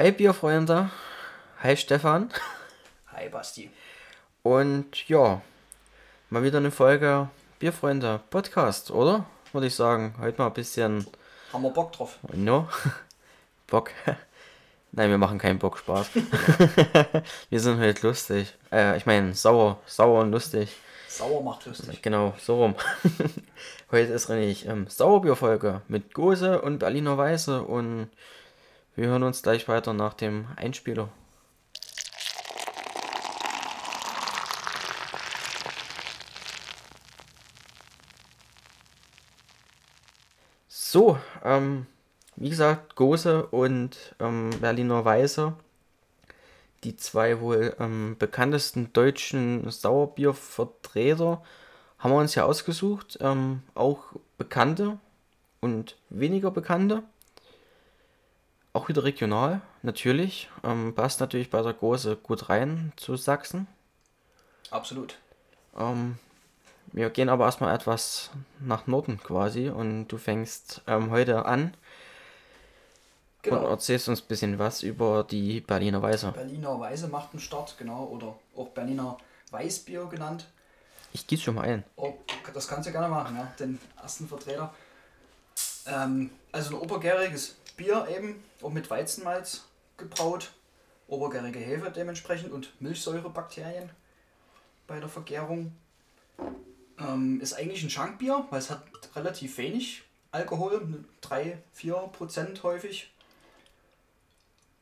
Hi Bierfreunde. Hi Stefan. Hi Basti. Und ja, mal wieder eine Folge Bierfreunde Podcast, oder? Würde ich sagen. Heute mal ein bisschen. Haben wir Bock drauf? No? Bock. Nein, wir machen keinen Bock Spaß. wir sind heute lustig. Äh, ich meine, sauer, sauer und lustig. Sauer macht lustig. Genau, so rum. heute ist nämlich ähm, Sauerbierfolge mit Gose und Berliner Weiße und wir hören uns gleich weiter nach dem Einspieler. So, ähm, wie gesagt, Gose und ähm, Berliner Weiße, die zwei wohl ähm, bekanntesten deutschen Sauerbiervertreter, haben wir uns ja ausgesucht. Ähm, auch bekannte und weniger bekannte. Auch wieder regional, natürlich. Ähm, passt natürlich bei der Gose gut rein zu Sachsen. Absolut. Ähm, wir gehen aber erstmal etwas nach Norden quasi und du fängst ähm, heute an Genau. und erzählst uns ein bisschen was über die Berliner Weiße. Berliner Weiße macht einen Start, genau. Oder auch Berliner Weißbier genannt. Ich gieße schon mal ein. Oh, das kannst du gerne machen, ja. Den ersten Vertreter. Ähm, also ein obergäriges Bier eben, auch mit Weizenmalz gebraut. Obergärige Hefe dementsprechend und Milchsäurebakterien bei der Vergärung. Ähm, ist eigentlich ein Schankbier, weil es hat relativ wenig Alkohol, 3-4% häufig.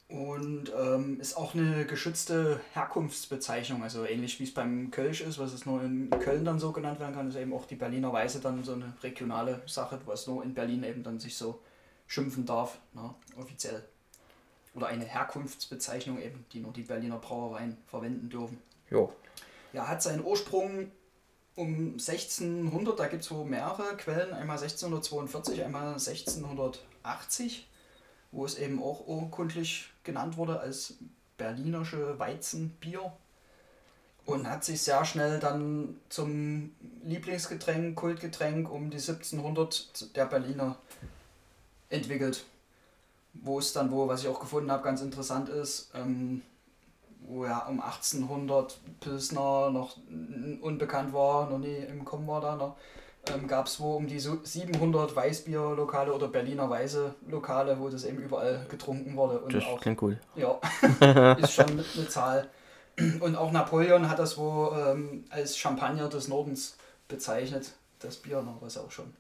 Und ähm, ist auch eine geschützte Herkunftsbezeichnung, also ähnlich wie es beim Kölsch ist, was es nur in Köln dann so genannt werden kann, ist eben auch die Berliner Weiße dann so eine regionale Sache, was nur in Berlin eben dann sich so schimpfen darf, na, offiziell. Oder eine Herkunftsbezeichnung eben, die nur die Berliner Brauereien verwenden dürfen. Jo. Ja, hat seinen Ursprung um 1600, da gibt es wohl mehrere Quellen, einmal 1642, einmal 1680, wo es eben auch urkundlich genannt wurde als berlinersche Weizenbier und hat sich sehr schnell dann zum Lieblingsgetränk, Kultgetränk um die 1700 der Berliner entwickelt. Wo es dann, wo, was ich auch gefunden habe, ganz interessant ist, ähm, wo ja um 1800 Pilsner noch unbekannt war, noch nie im Kommen war da noch, ähm, gab es wo um die so 700 Weißbierlokale oder Berliner Weiße Lokale, wo das eben überall getrunken wurde. Und Das auch, klingt cool. ja, ist schon mit eine Zahl. Und auch Napoleon hat das wo ähm, als Champagner des Nordens bezeichnet, das Bier, noch, was auch schon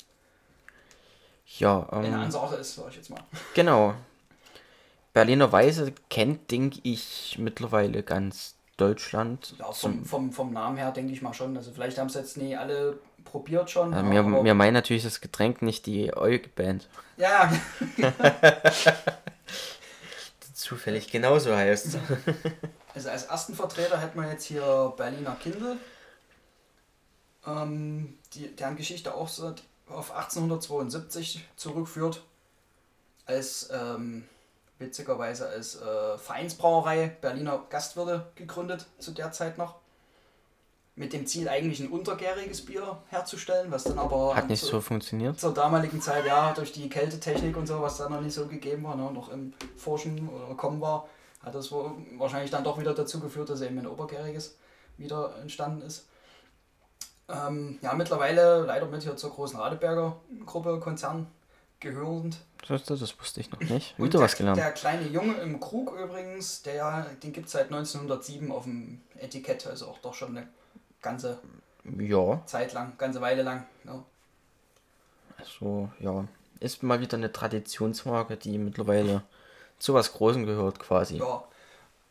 Ja, eine ähm, Ansage ist, sag ich jetzt mal. genau. Berliner Weiße kennt, denke ich, mittlerweile ganz Deutschland. Ja, vom, vom, vom Namen her denke ich mal schon. Also vielleicht haben es jetzt nie alle probiert schon. Also aber- wir meinen natürlich das Getränk, nicht die Eug-Band, ja, zufällig genauso heißt. also als ersten Vertreter hätten wir jetzt hier Berliner Kindle. Ähm, die, deren Geschichte auch so auf 1872 zurückführt. Als ähm, witzigerweise als äh, Vereinsbrauerei Berliner Gastwirte gegründet zu der Zeit noch. Mit dem Ziel eigentlich ein untergäriges Bier herzustellen, was dann aber Hat nicht zu- so funktioniert. zur damaligen Zeit, ja, durch die Kältetechnik und so, was da noch nicht so gegeben war, ne, noch im Forschen oder Kommen war, hat das wahrscheinlich dann doch wieder dazu geführt, dass eben ein Obergäriges wieder entstanden ist. Ähm, ja, mittlerweile leider mit hier zur großen Radeberger Gruppe Konzern gehörend. Das, das, das wusste ich noch nicht. Wieder der, was gelernt. Der kleine Junge im Krug übrigens, der, den gibt es seit 1907 auf dem Etikett, also auch doch schon eine ganze Ja, Zeit lang, ganze Weile lang. Ja. also, ja. Ist mal wieder eine Traditionsmarke, die mittlerweile zu was Großem gehört, quasi. Ja,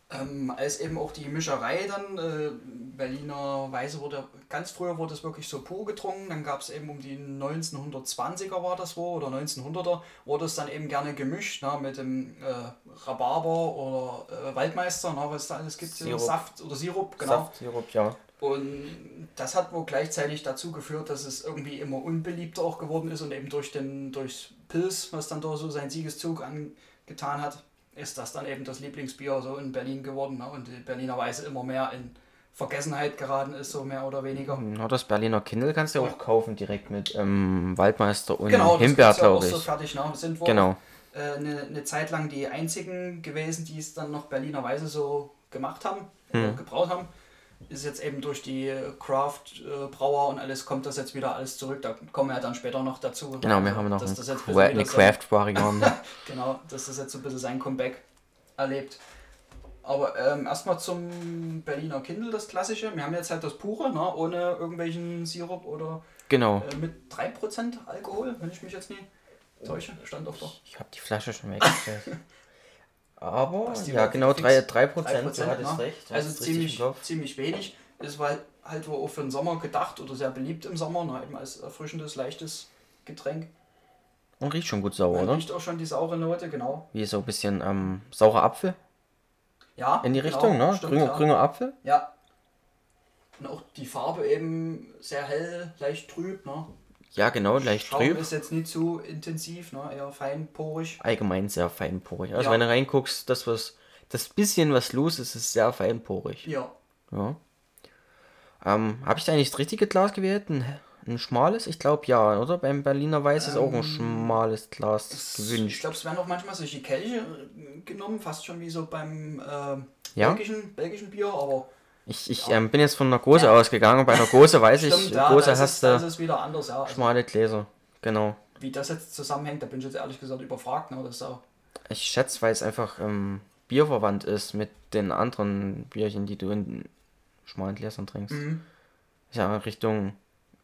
ähm, als eben auch die Mischerei dann, äh, Berliner Weiße wurde, ganz früher wurde es wirklich so pur getrunken, dann gab es eben um die 1920er war das wo, oder 1900er, wurde es dann eben gerne gemischt, ne, mit dem äh, Rhabarber oder äh, Waldmeister, ne, was es da alles gibt, Sirup. Saft oder Sirup, genau. Saft, Sirup, ja. Und das hat wohl gleichzeitig dazu geführt, dass es irgendwie immer unbeliebter auch geworden ist und eben durch den durchs Pilz, was dann da so seinen Siegeszug angetan hat, ist das dann eben das Lieblingsbier so in Berlin geworden ne? und die Berliner Weiße immer mehr in Vergessenheit geraten ist, so mehr oder weniger. Ja, das Berliner Kindle kannst du ja auch kaufen, direkt mit ähm, Waldmeister und Genau, das Himbeer, gibt's ja auch glaube so ich. fertig, ne? Sind wohl Genau. äh, eine, eine Zeit lang die einzigen gewesen, die es dann noch Berliner Weise so gemacht haben, hm. gebraut haben. Ist jetzt eben durch die Craft-Brauer und alles kommt das jetzt wieder alles zurück. Da kommen wir ja dann später noch dazu. Genau, wir haben noch ein ein eine Craft-Variante. genau, dass das jetzt so ein bisschen sein Comeback erlebt. Aber ähm, erstmal zum Berliner Kindle, das klassische. Wir haben jetzt halt das pure, ne, ohne irgendwelchen Sirup oder genau. Äh, mit 3% Alkohol, wenn ich mich jetzt nie täusche. Stand auf doch. Ich habe die Flasche schon weggestellt. Aber ja, genau 3%, 3%, 3% du hattest ne? recht. Also ziemlich, ziemlich wenig. Es war halt wohl auch für den Sommer gedacht oder sehr beliebt im Sommer, ne, eben als erfrischendes, leichtes Getränk. Und riecht schon gut sauer, oder? Riecht auch schon die saure Note, genau. Wie so ein bisschen ähm, saurer Apfel? Ja. In die genau, Richtung, ne? Stimmt, grüner, ja. grüner Apfel? Ja. Und auch die Farbe eben sehr hell, leicht trüb, ne? Ja, genau, leicht Schaum trüb. ist jetzt nicht zu intensiv, ne? eher feinporig. Allgemein sehr feinporig. Also ja. wenn du reinguckst, das was, das bisschen was los ist, ist sehr feinporig. Ja. Ja. Ähm, Habe ich da eigentlich das richtige Glas gewählt? Ein, ein schmales? Ich glaube ja, oder? Beim Berliner Weiß ist auch ein ähm, schmales Glas gewünscht. Ich glaube, es werden auch manchmal solche Kelche äh, genommen, fast schon wie so beim äh, ja? belgischen, belgischen Bier, aber ich, ich ähm, bin jetzt von einer Gose ja. ausgegangen. Bei einer Gose weiß Stimmt, ich, ja, hast du ja. Also schmale Gläser. Genau. Wie das jetzt zusammenhängt, da bin ich jetzt ehrlich gesagt überfragt. Ne? Das auch ich schätze, weil es einfach ähm, bierverwandt ist mit den anderen Bierchen, die du in schmalen Gläsern trinkst. Mhm. Ja, Richtung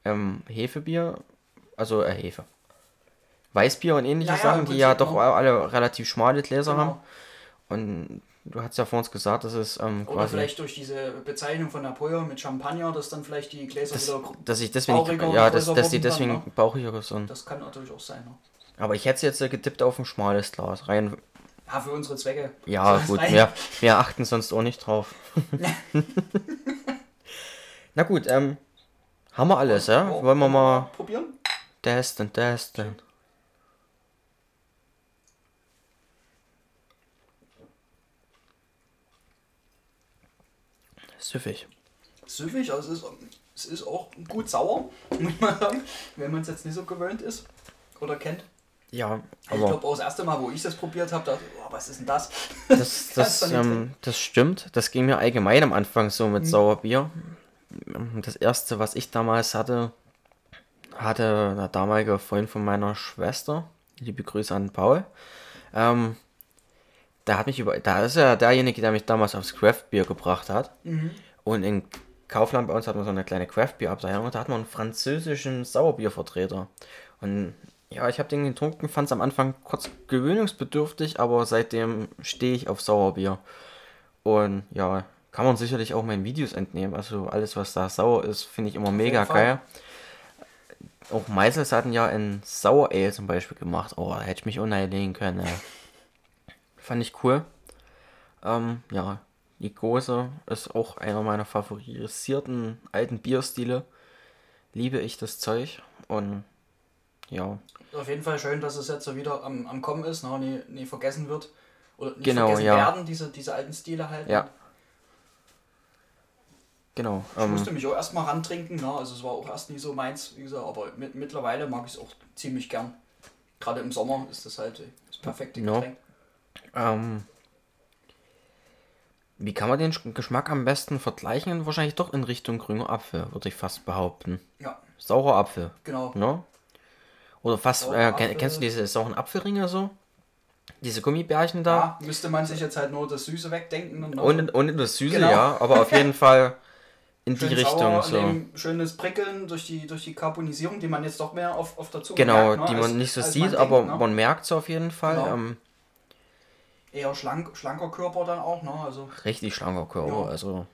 ähm, Hefebier, also äh, Hefe. Weißbier und ähnliche ja, Sachen, die ja doch alle relativ schmale Gläser genau. haben. Und Du hast ja vor uns gesagt, dass es ähm, Oder vielleicht durch diese Bezeichnung von Napoleon mit Champagner, dass dann vielleicht die Gläser das, wieder dass ich deswegen, ja, dass, dass die deswegen dann, ne? bauchiger sind. Das kann natürlich auch sein. Ne? Aber ich hätte jetzt getippt auf ein schmales Glas. Rein. Ja, für unsere Zwecke. Ja, gut, wir, wir achten sonst auch nicht drauf. Na gut, ähm, haben wir alles, ja? Wollen wir mal probieren? Testen, testen. Süffig. Süffig, also es ist, es ist auch gut sauer, muss man sagen, wenn man es jetzt nicht so gewöhnt ist oder kennt. Ja, aber. Ich glaube, auch das erste Mal, wo ich das probiert habe, dachte ich, oh, was ist denn das? Das, das, das, ähm, das stimmt. Das ging mir allgemein am Anfang so mit mhm. Sauerbier. Das erste, was ich damals hatte, hatte der damalige Freund von meiner Schwester. Liebe Grüße an Paul. Ähm, da hat mich über, da ist ja derjenige, der mich damals aufs Craft Beer gebracht hat. Mhm. Und in Kaufland bei uns hat man so eine kleine Craft Beer Abteilung und da hat man einen französischen Sauerbiervertreter. Und ja, ich habe den getrunken, fand es am Anfang kurz gewöhnungsbedürftig, aber seitdem stehe ich auf Sauerbier. Und ja, kann man sicherlich auch meinen Videos entnehmen. Also alles, was da sauer ist, finde ich immer auf mega geil. Auch Meisels hatten ja ein Sauer Ale zum Beispiel gemacht. Oh, da hätte ich mich unheilegen können. Ja. Fand ich cool. Ähm, ja, die Gose ist auch einer meiner favorisierten alten Bierstile. Liebe ich das Zeug und ja. Auf jeden Fall schön, dass es jetzt so wieder am, am Kommen ist, noch nie, nie vergessen wird. Oder nicht genau, vergessen ja. werden, diese, diese alten Stile halt. Ja. Genau. Ich ähm, musste mich auch erstmal rantrinken, ne? also es war auch erst nie so meins, wie gesagt, aber mit, mittlerweile mag ich es auch ziemlich gern. Gerade im Sommer ist das halt das perfekte Getränk. No. Ähm, wie kann man den Geschmack am besten vergleichen? Wahrscheinlich doch in Richtung grüner Apfel, würde ich fast behaupten. Ja. Saurer Apfel. Genau. Ne? Oder fast, äh, kennst du diese sauren Apfelringe so? Diese Gummibärchen da? Ja, müsste man sich jetzt halt nur das Süße wegdenken. ohne, ohne das Süße, genau. ja, aber auf jeden Fall in Schön die Richtung. so. Schönes Prickeln durch die, durch die Carbonisierung, die man jetzt doch mehr auf, auf der Zunge Genau, merkt, ne? die man als, nicht so sieht, man aber denkt, ne? man merkt es auf jeden Fall. Genau. Ähm, eher schlank, schlanker Körper dann auch, ne? Also, Richtig schlanker Körper, ja. also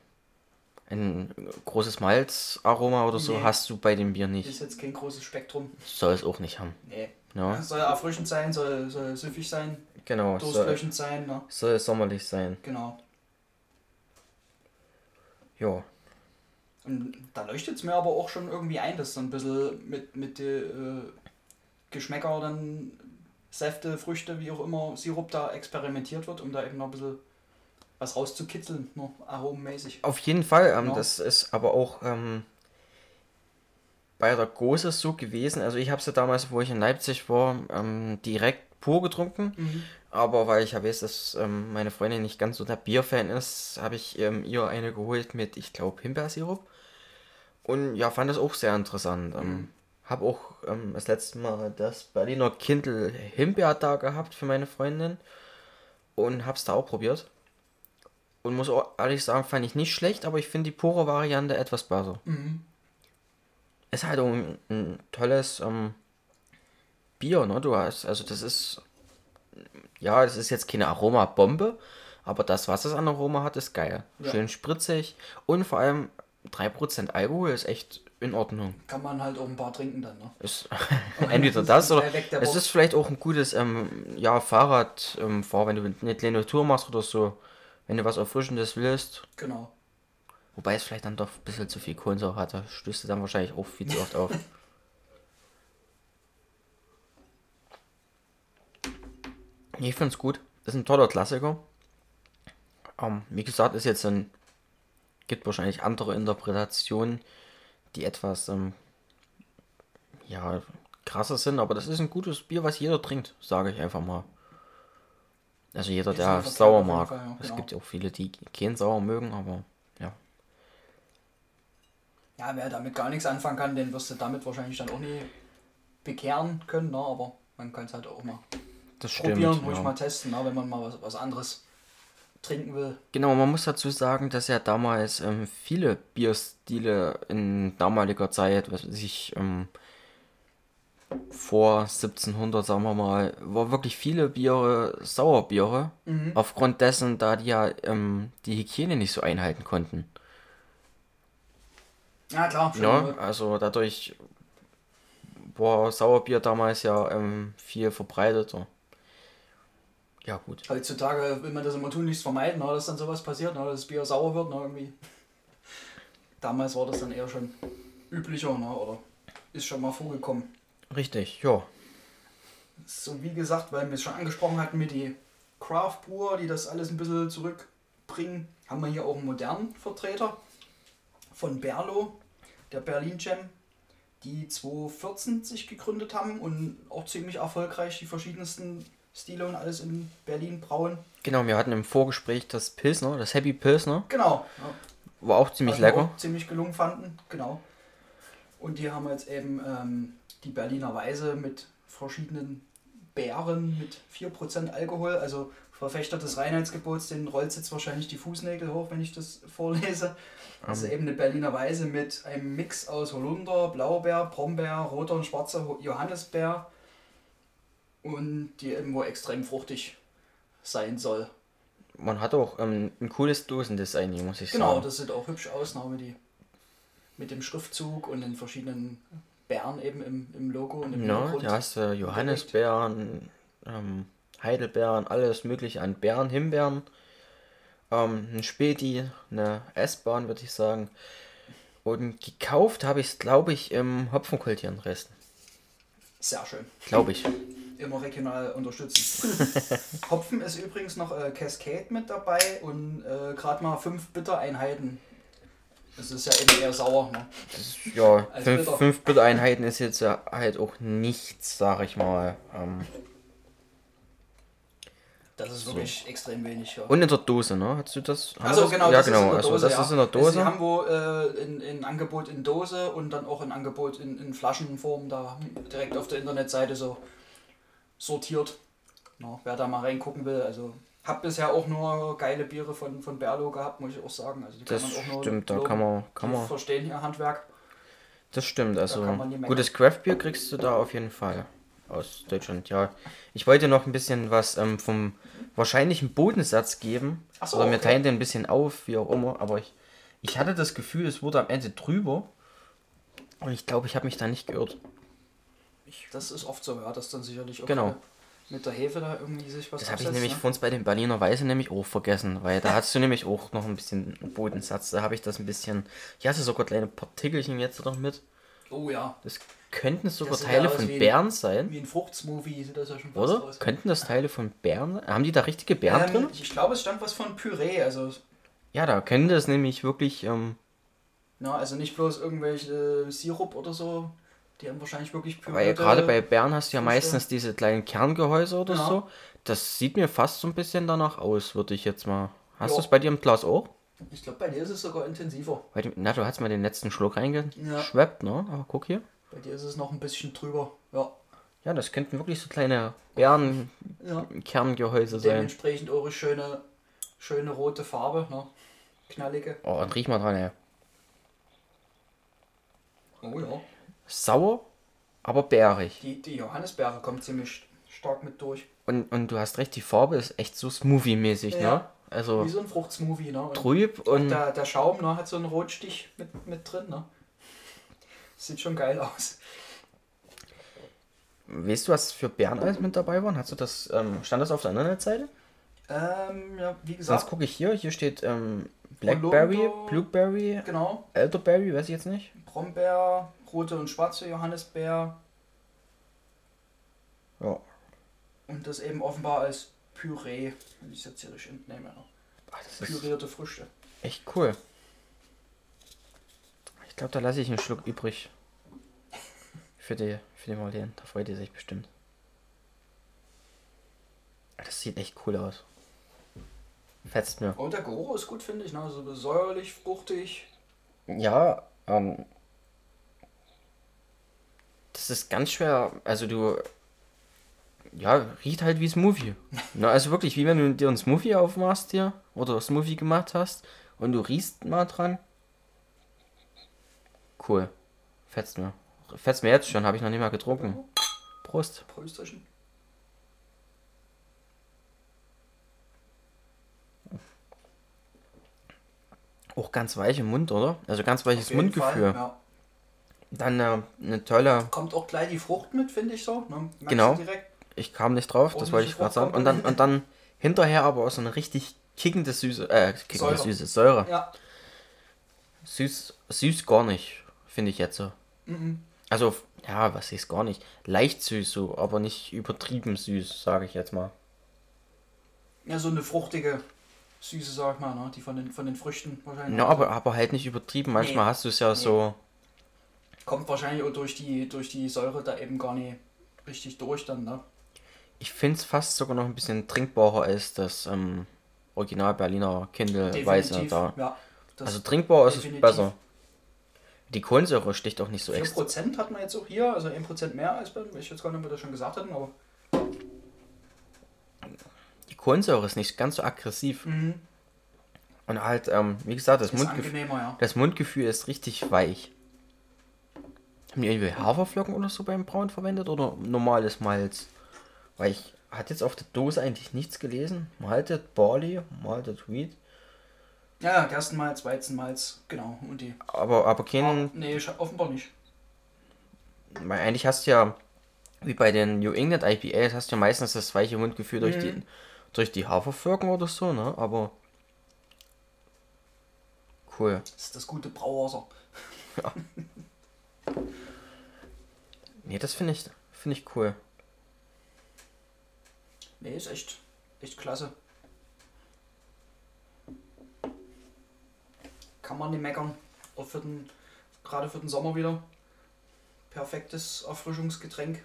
ein großes Malzaroma oder so nee, hast du bei dem Bier nicht. Ist jetzt kein großes Spektrum. Soll es auch nicht haben. Nee. Ja. Soll erfrischend sein, soll, soll süffig sein. Genau. Durstlöschend sein. Ne? Soll sommerlich sein. Genau. Ja. Und da leuchtet es mir aber auch schon irgendwie ein, dass so ein bisschen mit, mit den äh, Geschmäcker dann Säfte, Früchte, wie auch immer, Sirup da experimentiert wird, um da eben noch ein bisschen was rauszukitzeln, nur aromenmäßig. Auf jeden Fall, ähm, genau. das ist aber auch ähm, bei der Gose so gewesen. Also ich habe sie damals, wo ich in Leipzig war, ähm, direkt pur getrunken. Aber weil ich ja weiß, dass ähm, meine Freundin nicht ganz so der Bierfan ist, habe ich ähm, ihr eine geholt mit, ich glaube, Himbeersirup. Und ja, fand das auch sehr interessant. Ähm, habe auch ähm, das letzte Mal das Berliner Kindle Himbeer da gehabt für meine Freundin. Und habe es da auch probiert. Und muss auch ehrlich sagen, fand ich nicht schlecht, aber ich finde die pure Variante etwas besser. Ist halt ein, ein tolles ähm, Bier, ne? Du hast, also das ist, ja, es ist jetzt keine Aromabombe, aber das, was es an Aroma hat, ist geil. Ja. Schön spritzig und vor allem 3% Alkohol ist echt in Ordnung. Kann man halt auch ein paar trinken dann, ne? Ist entweder das oder es ist vielleicht auch ein gutes ähm, ja, Fahrrad, ähm, Fahr, wenn du eine kleine Tour machst oder so, wenn du was Erfrischendes willst. Genau. Wobei es vielleicht dann doch ein bisschen zu viel Kohlensäure hat, da stößt du dann wahrscheinlich auch viel zu oft auf. Ich finde es gut. Ist ein toller Klassiker. Ähm, wie gesagt, ist jetzt ein. Gibt wahrscheinlich andere Interpretationen, die etwas ähm, ja, krasser sind, aber das ist ein gutes Bier, was jeder trinkt, sage ich einfach mal. Also jeder, Ist der sauer mag. Fall, ja, Es genau. gibt ja auch viele, die keinen sauer mögen, aber ja. Ja, wer damit gar nichts anfangen kann, den wirst du damit wahrscheinlich dann auch nie bekehren können, ne? aber man kann es halt auch mal Das stimmt. probieren, ruhig ja. mal testen, ne? wenn man mal was, was anderes trinken will. Genau, man muss dazu sagen, dass ja damals ähm, viele Bierstile in damaliger Zeit, was weiß ich, ähm, vor 1700, sagen wir mal, war wirklich viele Biere Sauerbiere, aufgrund dessen, da die ja ähm, die Hygiene nicht so einhalten konnten. Ja, klar, schon. Ja, also dadurch war Sauerbier damals ja ähm, viel verbreiteter. Ja, gut. Heutzutage will man das immer tunlichst vermeiden, ne? dass dann sowas passiert, dass das Bier sauer wird. Irgendwie. Damals war das dann eher schon üblicher ne? oder ist schon mal vorgekommen. Richtig, ja. So wie gesagt, weil wir es schon angesprochen hatten mit die Craft Brewer, die das alles ein bisschen zurückbringen, haben wir hier auch einen modernen Vertreter von Berlo, der Berlin Jam, die 2014 sich gegründet haben und auch ziemlich erfolgreich die verschiedensten Stile und alles in Berlin brauen. Genau, wir hatten im Vorgespräch das Pilsner, das Happy Pilsner, Genau. Ja. war auch ziemlich wir lecker. Auch ziemlich gelungen fanden, genau. Und die haben jetzt eben ähm, die Berliner Weise mit verschiedenen Beeren mit 4% Alkohol, also Verfechter des Reinheitsgebots, den rollt jetzt wahrscheinlich die Fußnägel hoch, wenn ich das vorlese. Also eben eine Berliner Weise mit einem Mix aus Holunder, Blaubeer, Brombeer, roter und schwarzer Johannisbeer und die wohl extrem fruchtig sein soll. Man hat auch ähm, ein cooles Dosendesign, hier, muss ich Genau, sagen. das sieht auch hübsch aus, ne, mit, die, mit dem Schriftzug und den verschiedenen Bären eben im, im Logo und im Ja, da hast du Johannisbeeren, ähm, Heidelbeeren, alles mögliche an Beeren, Himbeeren, ähm, ein Späti, eine S-Bahn, würde ich sagen. Und gekauft habe ich es, glaube ich, im Hopfenkultieren Dresden. Sehr schön. Glaube ich. Immer regional unterstützen. Hopfen ist übrigens noch äh, Cascade mit dabei und äh, gerade mal fünf Bittereinheiten. Das ist ja eben eher sauer. Ne? Ja, Als fünf, Bitter. fünf Bittereinheiten ist jetzt ja halt auch nichts, sag ich mal. Ähm, Das ist wirklich extrem wenig. Ja. und in der Dose, ne? Hast du das? Also das? genau, ja, das genau. ist in der also Dose. das ja. ist in der Also Dose. sie haben wo äh, in, in Angebot in Dose und dann auch in Angebot in, in Flaschenform da direkt auf der Internetseite so sortiert. Na, wer da mal reingucken will, also hab bisher auch nur geile Biere von, von Berlo gehabt, muss ich auch sagen. Also die Das kann man auch nur stimmt, da loben. kann man, kann man verstehen ihr Handwerk. Das stimmt, also gutes Craftbier kriegst du da auf jeden Fall aus Deutschland, ja. Ich wollte noch ein bisschen was ähm, vom wahrscheinlichen Bodensatz geben. So, Oder wir okay. teilen den ein bisschen auf, wie auch immer, aber ich, ich hatte das Gefühl, es wurde am Ende drüber. Und ich glaube, ich habe mich da nicht geirrt. Das ist oft so, ja, dass dann sicherlich auch Genau. äh, mit der Hefe da irgendwie sich was Das habe ich nämlich ne? vor uns bei den Berliner Weise nämlich auch vergessen, weil da hast du nämlich auch noch ein bisschen Bodensatz. Da habe ich das ein bisschen. Ich hatte sogar kleine Partikelchen jetzt noch mit. Oh ja, Das könnten sogar ja Teile von Beeren sein. wie ein Fruchtsmoothie sieht das ja schon fast Oder? aus. Könnten das Teile von Beeren sein? Haben die da richtige Beeren Ähm, drin? ich glaube, es stand was von Püree, also Ja, da könnte es nämlich wirklich. Ähm, Na, also nicht bloß irgendwelche Sirup oder so Die haben wahrscheinlich wirklich Weil pürierte- gerade bei Bären hast du ja meistens diese kleinen Kerngehäuse oder Ja. so. Das sieht mir fast so ein bisschen danach aus, würde ich jetzt mal. Hast Ja. du es bei dir im Glas auch? Ich glaube, bei dir ist es sogar intensiver. Weil du, na, du hast mal den letzten Schluck Ja. reingeschweppt, ne? Aber guck hier. Bei dir ist es noch ein bisschen drüber. Ja. Ja, das könnten wirklich so kleine Ja. Bärenkerngehäuse sein. Dementsprechend eure schöne, schöne rote Farbe, ne? Knallige. Oh, und riech mal dran, ey. Oh ja. Sauer, aber bärig. Die, die Johannisbeere kommt ziemlich stark mit durch. Und, und du hast recht, die Farbe ist echt so Smoothie-mäßig, ne? Ja. Also Wie so ein Fruchtsmoothie, ne? Und trüb und der, der Schaum ne, hat so einen Rotstich mit, mit drin, ne? Sieht schon geil aus. weißt du, was für Bäreneis mit dabei waren? Hast du das, ähm, stand das auf der anderen Seite? Ähm, ja, wie Sonst gesagt, gucke ich hier, hier steht ähm, Blackberry. Blueberry, genau. Elderberry, weiß ich jetzt nicht. Brombeer, rote und schwarze Johannisbeer Ja. und das eben offenbar als Püree, wenn ich es jetzt hier richtig entnehme. Ne? Das ist Pürierte Früchte. echt cool. Ich glaube, da lasse ich einen Schluck übrig. Für die, für die Marlene, da freut die sich bestimmt. Das sieht echt cool aus. Fetzt mir. Und der Geruch ist gut, finde ich. Ne? So säuerlich, fruchtig. Ja, ähm. Das ist ganz schwer. Also du. Ja, riecht halt wie Smoothie. Na, also wirklich, wie wenn du dir einen Smoothie aufmachst hier oder Smoothie gemacht hast und du riechst mal dran. Cool. Fetzt mir. Fetzt mir jetzt schon, habe ich noch nicht mal getrunken. Prost. Prösterchen. Auch ganz weich im Mund, oder? Also ganz weiches Mundgefühl. Fall, ja. Dann äh, eine tolle Kommt auch gleich die Frucht mit, finde ich so. Ne? Genau. Ich kam nicht drauf, das wollte ich gerade sagen. Und dann, und dann hinterher aber auch so eine richtig kickende Süße, äh, kickende Säure. Süße, Säure. Ja. Süß, süß gar nicht, finde ich jetzt so. Mhm. Also, ja, was ist gar nicht. Leicht süß so, aber nicht übertrieben süß, sage ich jetzt mal. Ja, so eine fruchtige Süße, sag ich mal, ne? die von den, von den Früchten wahrscheinlich. Ja, aber, aber halt nicht übertrieben. Manchmal Nee. hast du es ja so. Kommt wahrscheinlich auch durch die, durch die Säure da eben gar nicht richtig durch dann, ne? Ich finde es fast sogar noch ein bisschen trinkbarer als das ähm, Original Berliner Kindle Weiße da. Ja. Also trinkbar ist es besser. Die Kohlensäure sticht auch nicht so extra. 4% hat man jetzt auch hier, also 1% mehr als beim, ich jetzt gar nicht, ob wir das schon gesagt hatten, aber. Die Kohlensäure ist nicht ganz so aggressiv. Und halt, ähm, wie gesagt, das, Mundgef ja. das Mundgefühl ist richtig weich. Haben die irgendwie Haferflocken oder so beim Brauen verwendet oder normales Malz? Weil ich hatte jetzt auf der Dose eigentlich nichts gelesen. Malted Barley, Malted Wheat. Ja, ja, Gerstenmalz, Weizenmalz, genau. Und die. Aber, aber Ah, kein. nee, offenbar nicht. Weil eigentlich hast du ja, wie bei den New England IPAs, hast du ja meistens das weiche Mundgefühl durch, die, durch die Haferflocken oder so, ne? Aber. Cool. Das ist das gute Brauwasser. Nee, das finde ich, finde ich cool. Nee, ist echt, echt klasse. Kann man nicht meckern. Auch für den, gerade für den Sommer wieder. Perfektes Erfrischungsgetränk.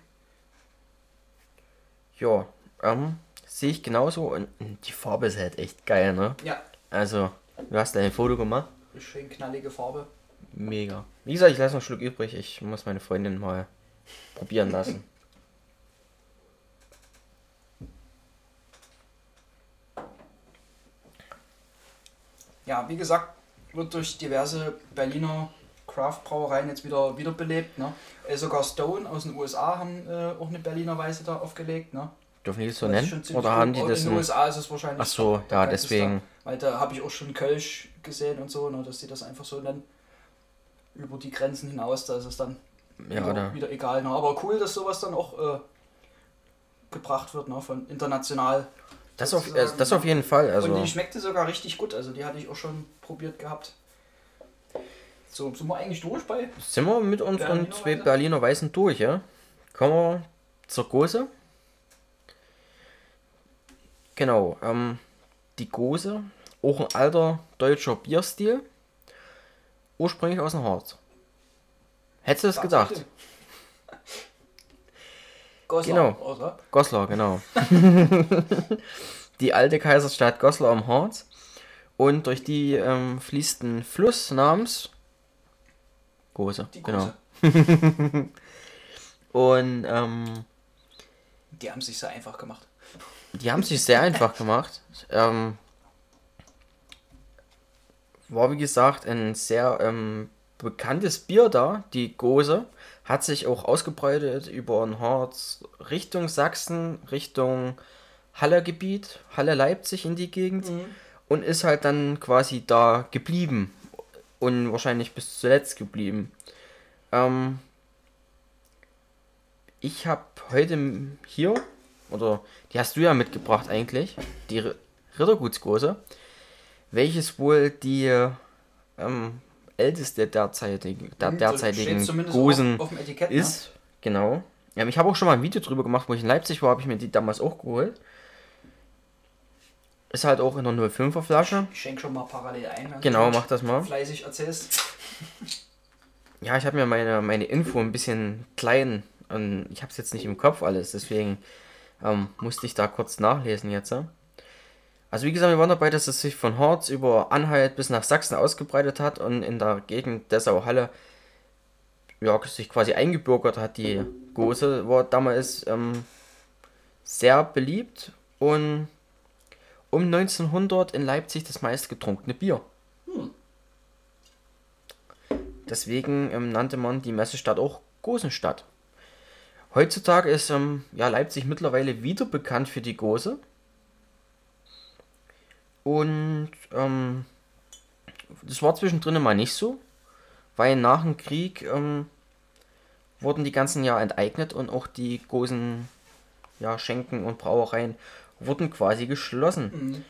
Ja, ähm, sehe ich genauso und die Farbe ist halt echt geil, ne? Ja, Also, du hast ein Foto gemacht. schön knallige Farbe. Mega. Wie gesagt, ich lasse noch einen Schluck übrig. Ich muss meine Freundin mal probieren lassen. Ja, wie gesagt, wird durch diverse Berliner Craft-Brauereien jetzt wieder wiederbelebt. Ne? Äh, sogar Stone aus den USA haben äh, auch eine Berliner Weiße da aufgelegt. Ne? Dürfen die das so nennen? Oder haben die das In den. USA ist es wahrscheinlich. Ach so, ja, deswegen. Weil da habe ich auch schon Kölsch gesehen und so, ne, dass die das einfach so nennen. Über die Grenzen hinaus, da ist es dann Ja, wieder, wieder egal. Ne? Aber cool, dass sowas dann auch äh, gebracht wird, ne? von international. Das auf, sozusagen. äh, das auf jeden Fall. Und Also, die schmeckte sogar richtig gut, also die hatte ich auch schon probiert gehabt. So, sind wir eigentlich durch bei? sind wir mit unseren Berliner zwei Weiße? Berliner Weißen durch, ja? Kommen wir zur Gose. Genau, ähm, die Gose, auch ein alter deutscher Bierstil, ursprünglich aus dem Harz. Hättest du das gedacht? Goslar, Genau. oder? Goslar, genau. die alte Kaiserstadt Goslar am Harz. Und durch die ähm, fließt ein Fluss namens Gose. Die genau. Gose. Und ähm, Die haben sich sehr einfach gemacht. die haben sich sehr einfach gemacht. Ähm, war wie gesagt ein sehr ähm, bekanntes Bier da, die Gose. Hat sich auch ausgebreitet über den Harz Richtung Sachsen, Richtung Halle-Gebiet, Halle-Leipzig in die Gegend. Und ist halt dann quasi da geblieben. Und wahrscheinlich bis zuletzt geblieben. Ähm, ich habe heute hier, oder die hast du ja mitgebracht eigentlich, die Rittergutsgose, welches wohl die ähm, älteste derzeitigen, der Mhm, derzeitigen zumindest Gosen auf, auf Etikett, ne? ist. Genau. Ja, ich habe auch schon mal ein Video drüber gemacht, wo ich in Leipzig war, habe ich mir die damals auch geholt. Ist halt auch in einer 05er Flasche. Ich schenke schon mal parallel ein. wenn Genau, mach das mal. Fleißig erzählst. Ja, ich habe mir meine, meine Info ein bisschen klein und ich habe es jetzt nicht im Kopf alles, deswegen ähm, musste ich da kurz nachlesen jetzt. ja. Also wie gesagt, wir waren dabei, dass es sich von Harz über Anhalt bis nach Sachsen ausgebreitet hat und in der Gegend Dessau-Halle ja, sich quasi eingebürgert hat. Die Gose war damals ähm, sehr beliebt und um 1900 in Leipzig das meistgetrunkene Bier. Deswegen ähm, nannte man die Messestadt auch Gosenstadt. Heutzutage ist ähm, ja, Leipzig mittlerweile wieder bekannt für die Gose. Und ähm, das war zwischendrin mal nicht so, weil nach dem Krieg ähm, wurden die ganzen ja enteignet und auch die Gosen, ja, Schenken und Brauereien wurden quasi geschlossen. Mhm.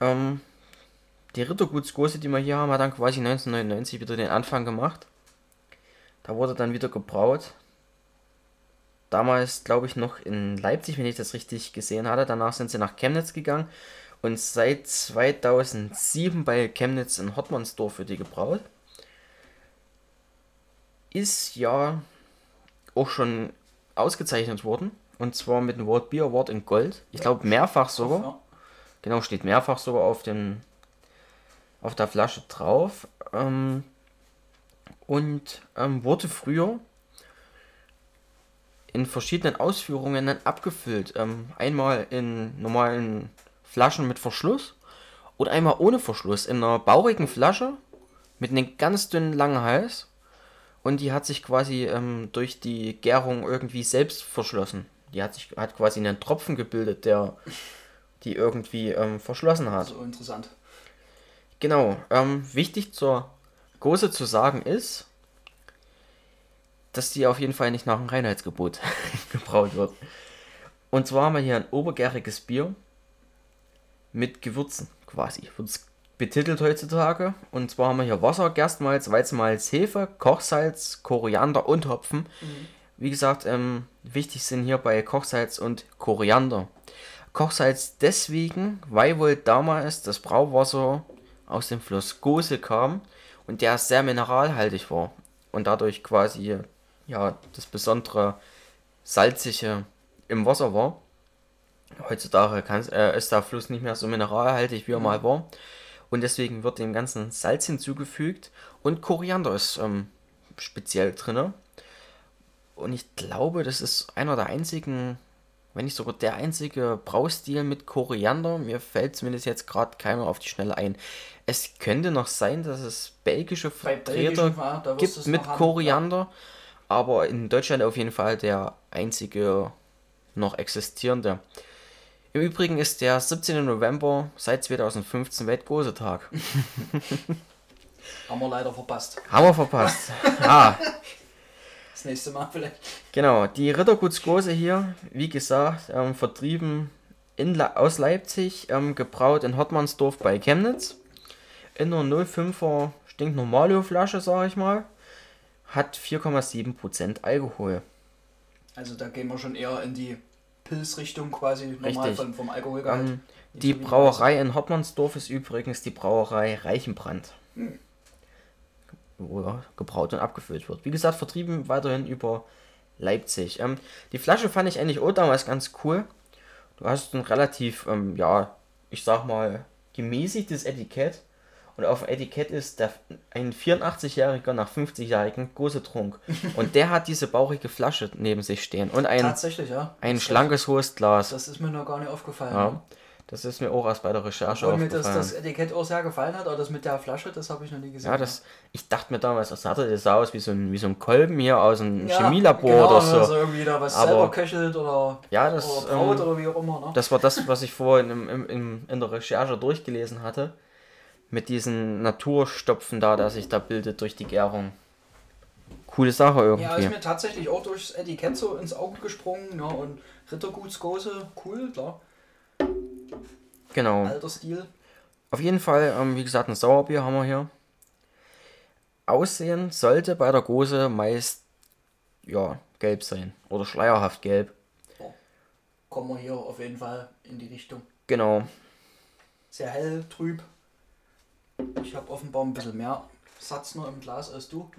Ähm, die Rittergutsgose, die wir hier haben, hat dann quasi 1999 wieder den Anfang gemacht. Da wurde dann wieder gebraut. Damals, glaube ich, noch in Leipzig, wenn ich das richtig gesehen hatte. Danach sind sie nach Chemnitz gegangen. Und seit 2007 bei Chemnitz in Hottmannsdorf wird die gebraut. Ist ja auch schon ausgezeichnet worden. Und zwar mit dem World Beer Award in Gold. Ich glaube mehrfach sogar. Genau, steht mehrfach sogar auf dem auf der Flasche drauf. Ähm, und ähm, wurde früher in verschiedenen Ausführungen dann abgefüllt. Ähm, einmal in normalen Flaschen mit Verschluss und einmal ohne Verschluss. In einer baurigen Flasche mit einem ganz dünnen langen Hals. Und die hat sich quasi ähm, durch die Gärung irgendwie selbst verschlossen. Die hat sich hat quasi einen Tropfen gebildet, der die irgendwie ähm, verschlossen hat. So interessant. Genau. Ähm, wichtig zur Gose zu sagen ist, dass die auf jeden Fall nicht nach dem Reinheitsgebot gebraut wird. Und zwar haben wir hier ein obergäriges Bier mit Gewürzen quasi. Wird es betitelt heutzutage. Und zwar haben wir hier Wasser, Gerstmalz, Weizenmalz, Hefe, Kochsalz, Koriander und Hopfen. Wie gesagt, ähm, wichtig sind hierbei Kochsalz und Koriander. Kochsalz deswegen, weil wohl damals das Brauwasser aus dem Fluss Gose kam und der sehr mineralhaltig war und dadurch quasi ja das besondere salzige im Wasser war. Heutzutage äh, ist der Fluss nicht mehr so mineralhaltig, wie er mal war. Und deswegen wird dem ganzen Salz hinzugefügt und Koriander ist ähm, speziell drinne. Und ich glaube, das ist einer der einzigen, wenn nicht sogar der einzige Braustil mit Koriander. Mir fällt zumindest jetzt gerade keiner auf die Schnelle ein. Es könnte noch sein, dass es belgische Vertreter wirst gibt mit noch haben, Koriander, aber in Deutschland auf jeden Fall der einzige noch existierende. Im Übrigen ist der 17. November seit 2015 Weltgosetag. Haben wir leider verpasst. Haben wir verpasst. ah, Das nächste Mal vielleicht. Genau, die Rittergutsgose hier, wie gesagt, ähm, vertrieben in Le aus Leipzig, ähm, gebraut in Hottmannsdorf bei Chemnitz. In einer 05er stinknormale Flasche, sage ich mal. Hat 4,7% Alkohol. Also da gehen wir schon eher in die Pilzrichtung quasi normal Richtig. von, vom Alkoholgehalt. Ähm, die Brauerei in Hottmannsdorf ist übrigens die Brauerei Reichenbrand. Wo ja gebraut und abgefüllt wird. Wie gesagt, vertrieben weiterhin über Leipzig. Ähm, die Flasche fand ich eigentlich auch damals ganz cool. Du hast ein relativ, ähm, ja, ich sag mal, gemäßigtes Etikett. Und auf dem Etikett ist der, ein 84-Jähriger nach 50-Jährigen große Trunk. Und der hat diese bauchige Flasche neben sich stehen. Und ein, Tatsächlich, ja. ein Das- schlankes, hohes Glas. Das ist mir noch gar nicht aufgefallen. Ja, das ist mir auch erst bei der Recherche Obwohl mir das, aufgefallen. das Etikett auch sehr gefallen hat, aber das mit der Flasche, das habe ich noch nie gesehen. ja, das, ich dachte mir damals, das sah, das sah aus wie so, ein, wie so ein Kolben hier aus einem Ja, Chemielabor genau, oder so. Also irgendwie da was Aber- selber köchelt oder, Ja, das, oder braut ähm, oder wie auch immer. Ne? Das war das, was ich vorhin im, im, im, in der Recherche durchgelesen hatte. Mit diesen Naturstopfen da, der sich da bildet durch die Gärung. Coole Sache ja, ist irgendwie. mir tatsächlich auch durchs Etikett so ins Auge gesprungen. Ja, und Rittergutsgose, cool, klar. genau. Alter Stil. Auf jeden Fall, ähm, wie gesagt, ein Sauerbier haben wir hier. Aussehen sollte bei der Gose meist ja, gelb sein. Oder schleierhaft gelb. Kommen wir hier auf jeden Fall in die Richtung. Genau. Sehr hell, trüb. Ich habe offenbar ein bisschen mehr Satz noch im Glas als du.